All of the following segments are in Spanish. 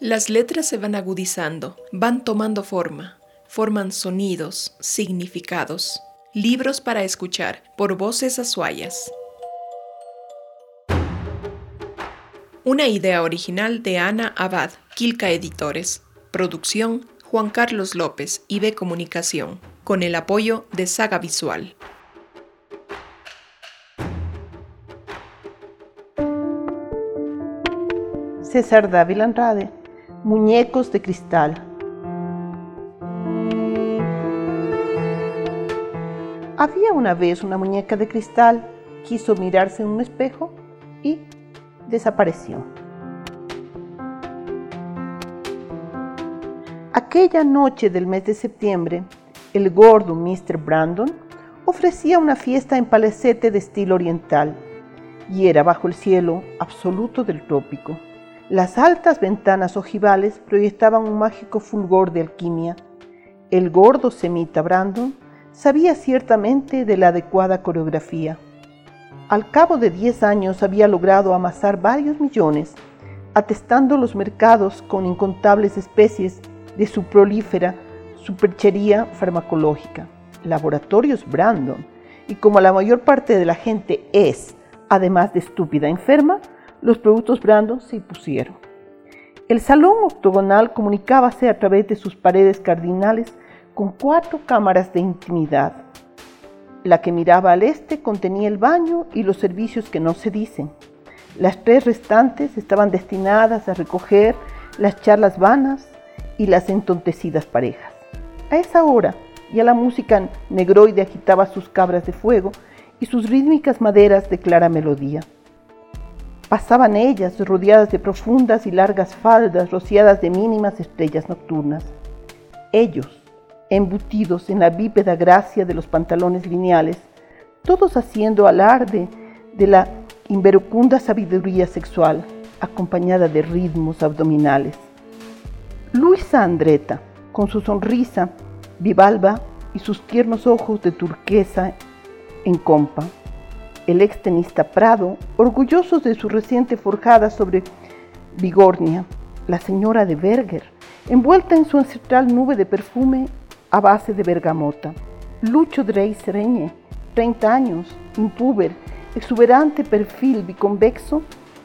Las letras se van agudizando, van tomando forma, forman sonidos, significados. Libros para escuchar por voces azuayas. Una idea original de Ana Abad, Quilca Editores. Producción Juan Carlos López, IB Comunicación, con el apoyo de Saga Visual. César Dávila Andrade, Muñecos de Cristal. Había una vez una muñeca de cristal, quiso mirarse en un espejo y desapareció. Aquella noche del mes de septiembre, el gordo Mr. Brandon ofrecía una fiesta en palacete de estilo oriental y era bajo el cielo absoluto del trópico. Las altas ventanas ojivales proyectaban un mágico fulgor de alquimia. El gordo semita Brandon sabía ciertamente de la adecuada coreografía. Al cabo de 10 años había logrado amasar varios millones, atestando los mercados con incontables especies de su prolífera superchería farmacológica. Laboratorios Brandon, y como la mayor parte de la gente es, además de estúpida enferma, los productos Brandon se impusieron. El salón octogonal comunicábase a través de sus paredes cardinales con cuatro cámaras de intimidad. La que miraba al este contenía el baño y los servicios que no se dicen. Las tres restantes estaban destinadas a recoger las charlas vanas y las entontecidas parejas. A esa hora ya la música negroide agitaba sus cabras de fuego y sus rítmicas maderas de clara melodía. Pasaban ellas rodeadas de profundas y largas faldas rociadas de mínimas estrellas nocturnas. Ellos, embutidos en la bípeda gracia de los pantalones lineales, todos haciendo alarde de la inverocunda sabiduría sexual, acompañada de ritmos abdominales. Luisa Andreta, con su sonrisa bivalva y sus tiernos ojos de turquesa en compa. El ex tenista Prado, orgullosos de su reciente forjada sobre Vigornia, la señora de Berger, envuelta en su ancestral nube de perfume a base de bergamota. Lucho Drey Sereñe, 30 años, impúber, exuberante perfil biconvexo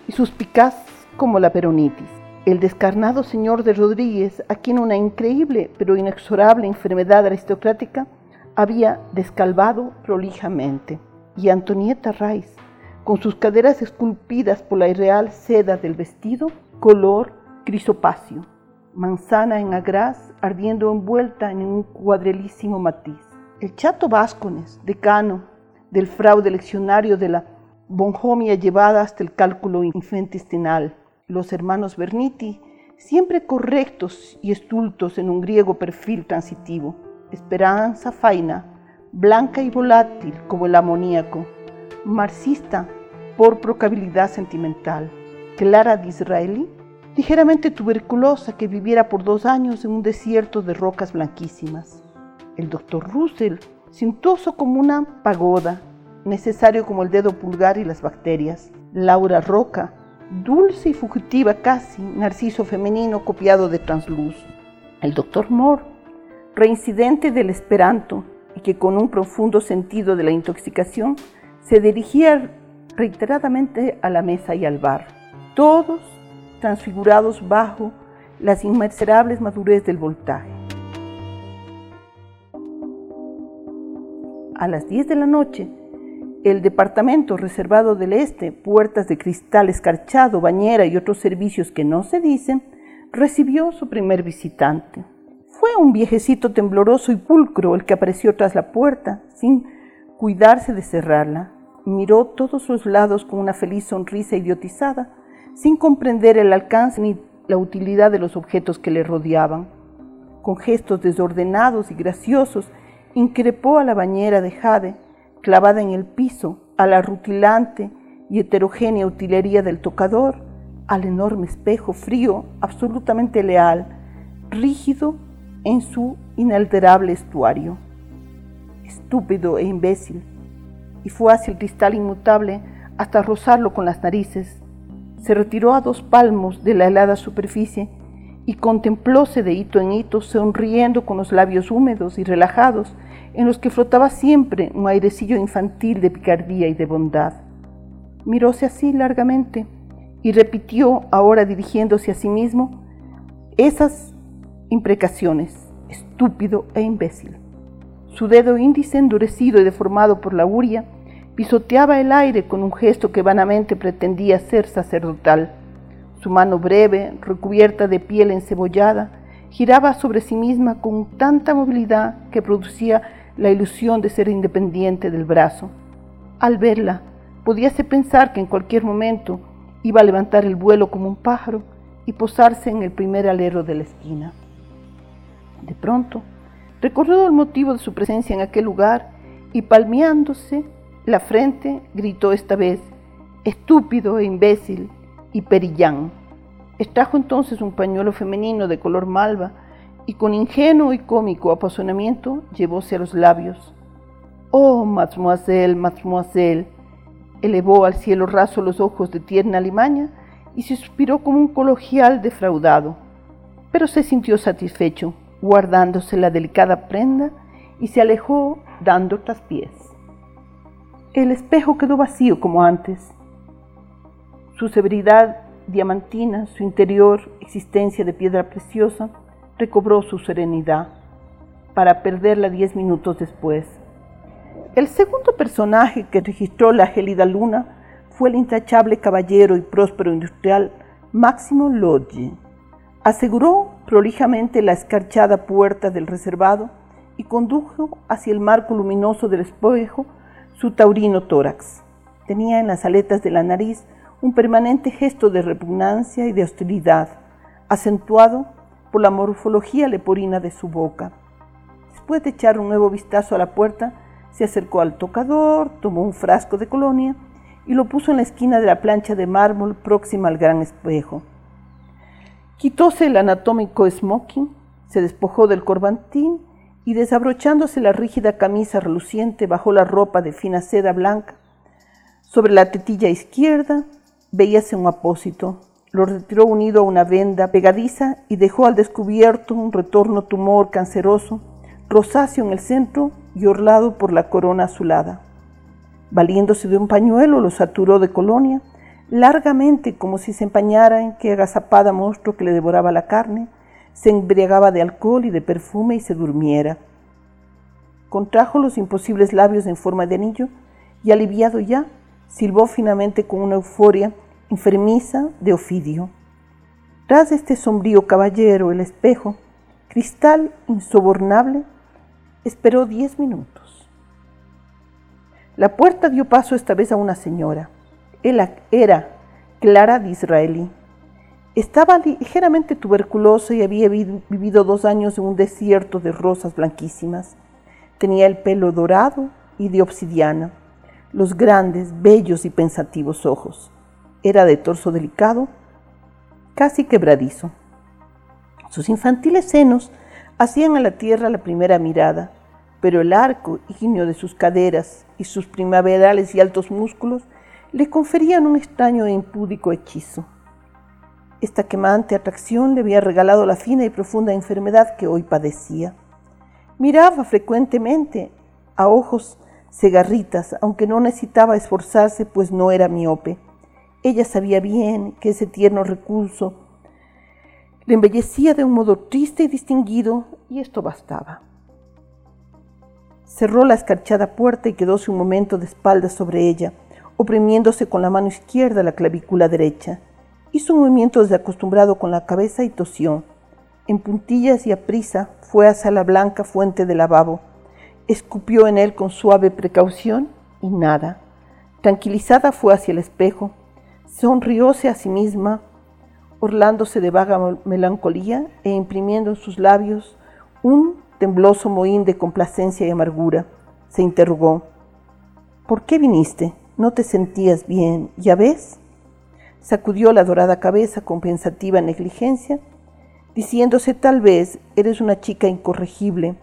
y suspicaz como la peronitis. El descarnado señor de Rodríguez, a quien una increíble pero inexorable enfermedad aristocrática había descalvado prolijamente. Y Antonieta Rice, con sus caderas esculpidas por la irreal seda del vestido, color crisopacio manzana en agraz ardiendo envuelta en un cuadrelísimo matiz. El chato Váscones, decano del fraude leccionario de la bonjomia llevada hasta el cálculo intestinal. Los hermanos Berniti, siempre correctos y estultos en un griego perfil transitivo. Esperanza Faina, blanca y volátil como el amoníaco. Marxista por procabilidad sentimental. Clara Disraeli, ligeramente tuberculosa que viviera por dos años en un desierto de rocas blanquísimas. El doctor Russell, cintoso como una pagoda, necesario como el dedo pulgar y las bacterias. Laura Roca, dulce y fugitiva casi, narciso femenino copiado de transluz. El doctor Moore, reincidente del esperanto y que con un profundo sentido de la intoxicación se dirigía reiteradamente a la mesa y al bar. Todos transfigurados bajo las inmenserables madurez del voltaje. A las 10 de la noche, el departamento reservado del este, puertas de cristal escarchado, bañera y otros servicios que no se dicen, recibió su primer visitante. Fue un viejecito tembloroso y pulcro el que apareció tras la puerta, sin cuidarse de cerrarla. Miró todos los lados con una feliz sonrisa idiotizada sin comprender el alcance ni la utilidad de los objetos que le rodeaban. Con gestos desordenados y graciosos, increpó a la bañera de jade, clavada en el piso, a la rutilante y heterogénea utilería del tocador, al enorme espejo frío, absolutamente leal, rígido en su inalterable estuario. Estúpido e imbécil, y fue hacia el cristal inmutable hasta rozarlo con las narices, se retiró a dos palmos de la helada superficie y contemplóse de hito en hito, sonriendo con los labios húmedos y relajados, en los que flotaba siempre un airecillo infantil de picardía y de bondad. Miróse así largamente y repitió, ahora dirigiéndose a sí mismo, esas imprecaciones, estúpido e imbécil. Su dedo índice, endurecido y deformado por la uria, pisoteaba el aire con un gesto que vanamente pretendía ser sacerdotal. Su mano breve, recubierta de piel encebollada, giraba sobre sí misma con tanta movilidad que producía la ilusión de ser independiente del brazo. Al verla, podíase pensar que en cualquier momento iba a levantar el vuelo como un pájaro y posarse en el primer alero de la esquina. De pronto, recordó el motivo de su presencia en aquel lugar y palmeándose la frente, gritó esta vez, estúpido e imbécil, y perillán. Extrajo entonces un pañuelo femenino de color malva y con ingenuo y cómico apasionamiento llevóse a los labios. Oh, mademoiselle, mademoiselle, elevó al cielo raso los ojos de tierna limaña y suspiró como un coloquial defraudado, pero se sintió satisfecho, guardándose la delicada prenda y se alejó dando traspiés. El espejo quedó vacío como antes. Su severidad diamantina, su interior existencia de piedra preciosa, recobró su serenidad para perderla diez minutos después. El segundo personaje que registró la gélida luna fue el intachable caballero y próspero industrial Máximo Lodge. Aseguró prolijamente la escarchada puerta del reservado y condujo hacia el marco luminoso del espejo su taurino tórax. Tenía en las aletas de la nariz un permanente gesto de repugnancia y de hostilidad, acentuado por la morfología leporina de su boca. Después de echar un nuevo vistazo a la puerta, se acercó al tocador, tomó un frasco de colonia y lo puso en la esquina de la plancha de mármol próxima al gran espejo. Quitóse el anatómico smoking, se despojó del corbantín y desabrochándose la rígida camisa reluciente bajó la ropa de fina seda blanca. Sobre la tetilla izquierda veíase un apósito, lo retiró unido a una venda pegadiza y dejó al descubierto un retorno tumor canceroso, rosáceo en el centro y orlado por la corona azulada. Valiéndose de un pañuelo, lo saturó de colonia, largamente como si se empañara en que agazapada monstruo que le devoraba la carne, se embriagaba de alcohol y de perfume y se durmiera. Contrajo los imposibles labios en forma de anillo y aliviado ya, silbó finamente con una euforia enfermiza de Ofidio. Tras este sombrío caballero, el espejo, cristal insobornable, esperó diez minutos. La puerta dio paso esta vez a una señora. Era Clara de Israelí. Estaba ligeramente tuberculosa y había vivido dos años en un desierto de rosas blanquísimas. Tenía el pelo dorado y de obsidiana, los grandes, bellos y pensativos ojos. Era de torso delicado, casi quebradizo. Sus infantiles senos hacían a la tierra la primera mirada, pero el arco ígneo de sus caderas y sus primaverales y altos músculos le conferían un extraño e impúdico hechizo. Esta quemante atracción le había regalado la fina y profunda enfermedad que hoy padecía. Miraba frecuentemente a ojos cegarritas, aunque no necesitaba esforzarse, pues no era miope. Ella sabía bien que ese tierno recurso le embellecía de un modo triste y distinguido, y esto bastaba. Cerró la escarchada puerta y quedóse un momento de espaldas sobre ella, oprimiéndose con la mano izquierda la clavícula derecha. Hizo un movimiento desacostumbrado con la cabeza y tosió. En puntillas y a prisa fue hacia la blanca fuente del lavabo. Escupió en él con suave precaución y nada. Tranquilizada fue hacia el espejo, Sonrióse a sí misma, orlándose de vaga melancolía e imprimiendo en sus labios un tembloso mohín de complacencia y amargura. Se interrogó, ¿por qué viniste? ¿No te sentías bien? ¿Ya ves? Sacudió la dorada cabeza con pensativa negligencia, diciéndose tal vez eres una chica incorregible.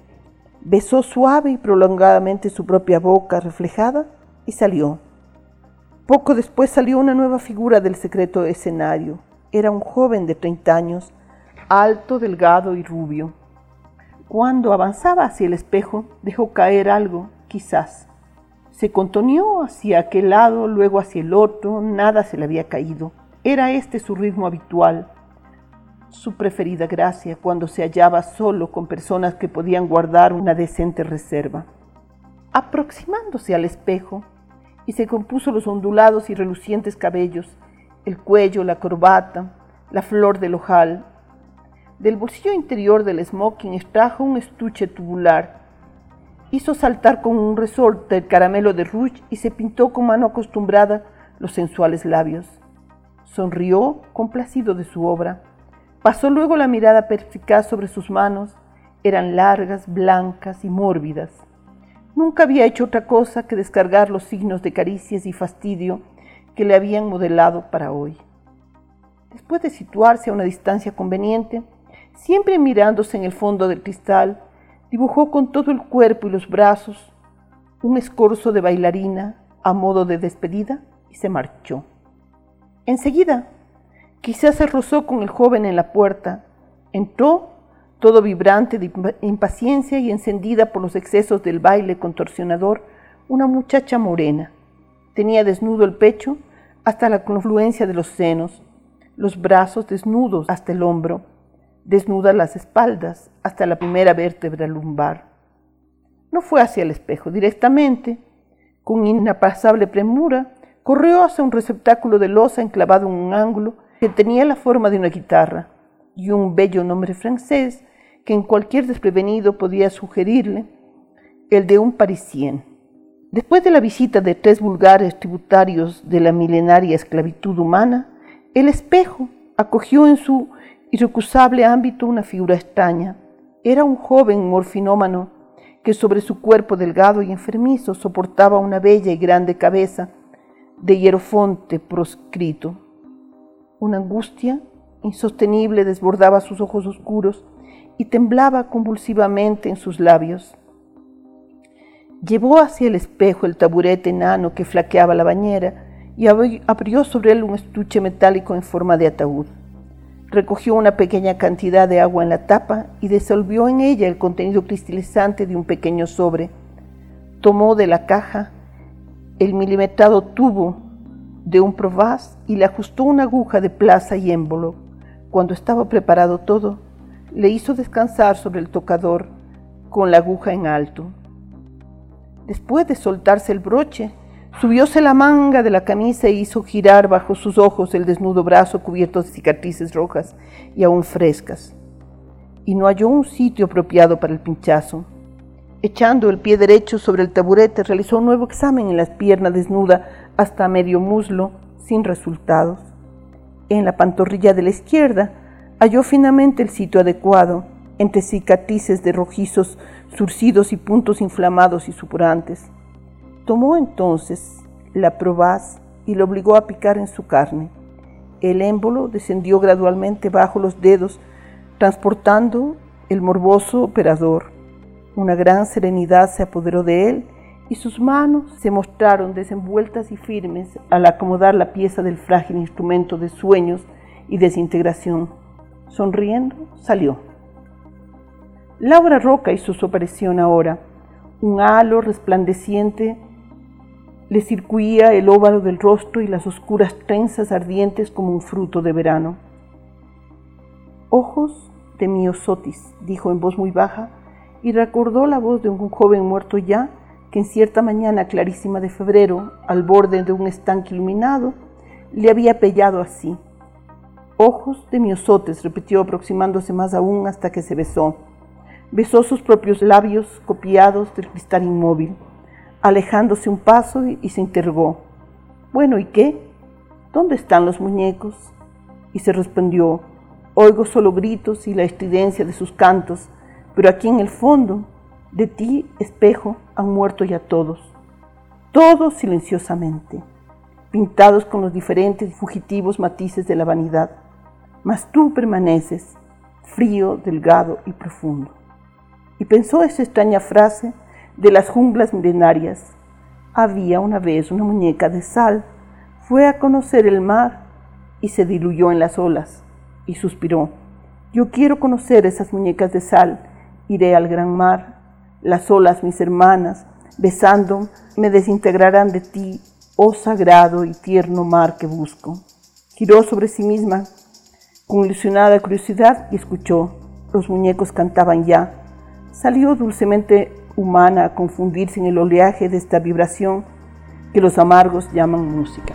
Besó suave y prolongadamente su propia boca reflejada y salió. Poco después salió una nueva figura del secreto escenario. Era un joven de 30 años, alto, delgado y rubio. Cuando avanzaba hacia el espejo, dejó caer algo, quizás. Se contoneó hacia aquel lado, luego hacia el otro, nada se le había caído. Era este su ritmo habitual, su preferida gracia cuando se hallaba solo con personas que podían guardar una decente reserva. Aproximándose al espejo, y se compuso los ondulados y relucientes cabellos, el cuello, la corbata, la flor del ojal. Del bolsillo interior del smoking extrajo un estuche tubular. Hizo saltar con un resorte el caramelo de rouge y se pintó con mano acostumbrada los sensuales labios. Sonrió complacido de su obra. Pasó luego la mirada perspicaz sobre sus manos. Eran largas, blancas y mórbidas. Nunca había hecho otra cosa que descargar los signos de caricias y fastidio que le habían modelado para hoy. Después de situarse a una distancia conveniente, siempre mirándose en el fondo del cristal, dibujó con todo el cuerpo y los brazos un escorzo de bailarina a modo de despedida y se marchó. Enseguida, quizás se rozó con el joven en la puerta, entró todo vibrante de impaciencia y encendida por los excesos del baile contorsionador, una muchacha morena. Tenía desnudo el pecho hasta la confluencia de los senos, los brazos desnudos hasta el hombro, desnudas las espaldas hasta la primera vértebra lumbar. No fue hacia el espejo directamente, con inapasable premura, corrió hacia un receptáculo de losa enclavado en un ángulo que tenía la forma de una guitarra y un bello nombre francés que en cualquier desprevenido podía sugerirle, el de un parisien. Después de la visita de tres vulgares tributarios de la milenaria esclavitud humana, el espejo acogió en su irrecusable ámbito una figura extraña. Era un joven morfinómano que sobre su cuerpo delgado y enfermizo soportaba una bella y grande cabeza de hierofonte proscrito. Una angustia insostenible desbordaba sus ojos oscuros y temblaba convulsivamente en sus labios. Llevó hacia el espejo el taburete enano que flaqueaba la bañera y abrió sobre él un estuche metálico en forma de ataúd. Recogió una pequeña cantidad de agua en la tapa y disolvió en ella el contenido cristalizante de un pequeño sobre. Tomó de la caja el milimetrado tubo de un provaz y le ajustó una aguja de plaza y émbolo. Cuando estaba preparado todo, le hizo descansar sobre el tocador con la aguja en alto. Después de soltarse el broche, subióse la manga de la camisa e hizo girar bajo sus ojos el desnudo brazo cubierto de cicatrices rojas y aún frescas. Y no halló un sitio apropiado para el pinchazo. Echando el pie derecho sobre el taburete, realizó un nuevo examen en las piernas desnuda hasta medio muslo, sin resultados. En la pantorrilla de la izquierda, halló finalmente el sitio adecuado, entre cicatrices de rojizos surcidos y puntos inflamados y supurantes. Tomó entonces la probaz y lo obligó a picar en su carne. El émbolo descendió gradualmente bajo los dedos, transportando el morboso operador. Una gran serenidad se apoderó de él y sus manos se mostraron desenvueltas y firmes al acomodar la pieza del frágil instrumento de sueños y desintegración. Sonriendo, salió. Laura Roca hizo su aparición ahora. Un halo resplandeciente le circuía el óvalo del rostro y las oscuras trenzas ardientes como un fruto de verano. Ojos de miosotis, dijo en voz muy baja, y recordó la voz de un joven muerto ya, que en cierta mañana clarísima de febrero, al borde de un estanque iluminado, le había pellado así. Ojos de miosotes, repitió aproximándose más aún hasta que se besó. Besó sus propios labios copiados del cristal inmóvil, alejándose un paso y se interrogó. Bueno, ¿y qué? ¿Dónde están los muñecos? Y se respondió, oigo solo gritos y la estridencia de sus cantos, pero aquí en el fondo, de ti, espejo, han muerto ya todos, todos silenciosamente, pintados con los diferentes fugitivos matices de la vanidad mas tú permaneces frío, delgado y profundo. Y pensó esa extraña frase de las junglas milenarias. Había una vez una muñeca de sal, fue a conocer el mar y se diluyó en las olas y suspiró. Yo quiero conocer esas muñecas de sal, iré al gran mar, las olas mis hermanas, besando, me desintegrarán de ti, oh sagrado y tierno mar que busco. Giró sobre sí misma con ilusionada curiosidad y escuchó. Los muñecos cantaban ya. Salió dulcemente humana a confundirse en el oleaje de esta vibración que los amargos llaman música.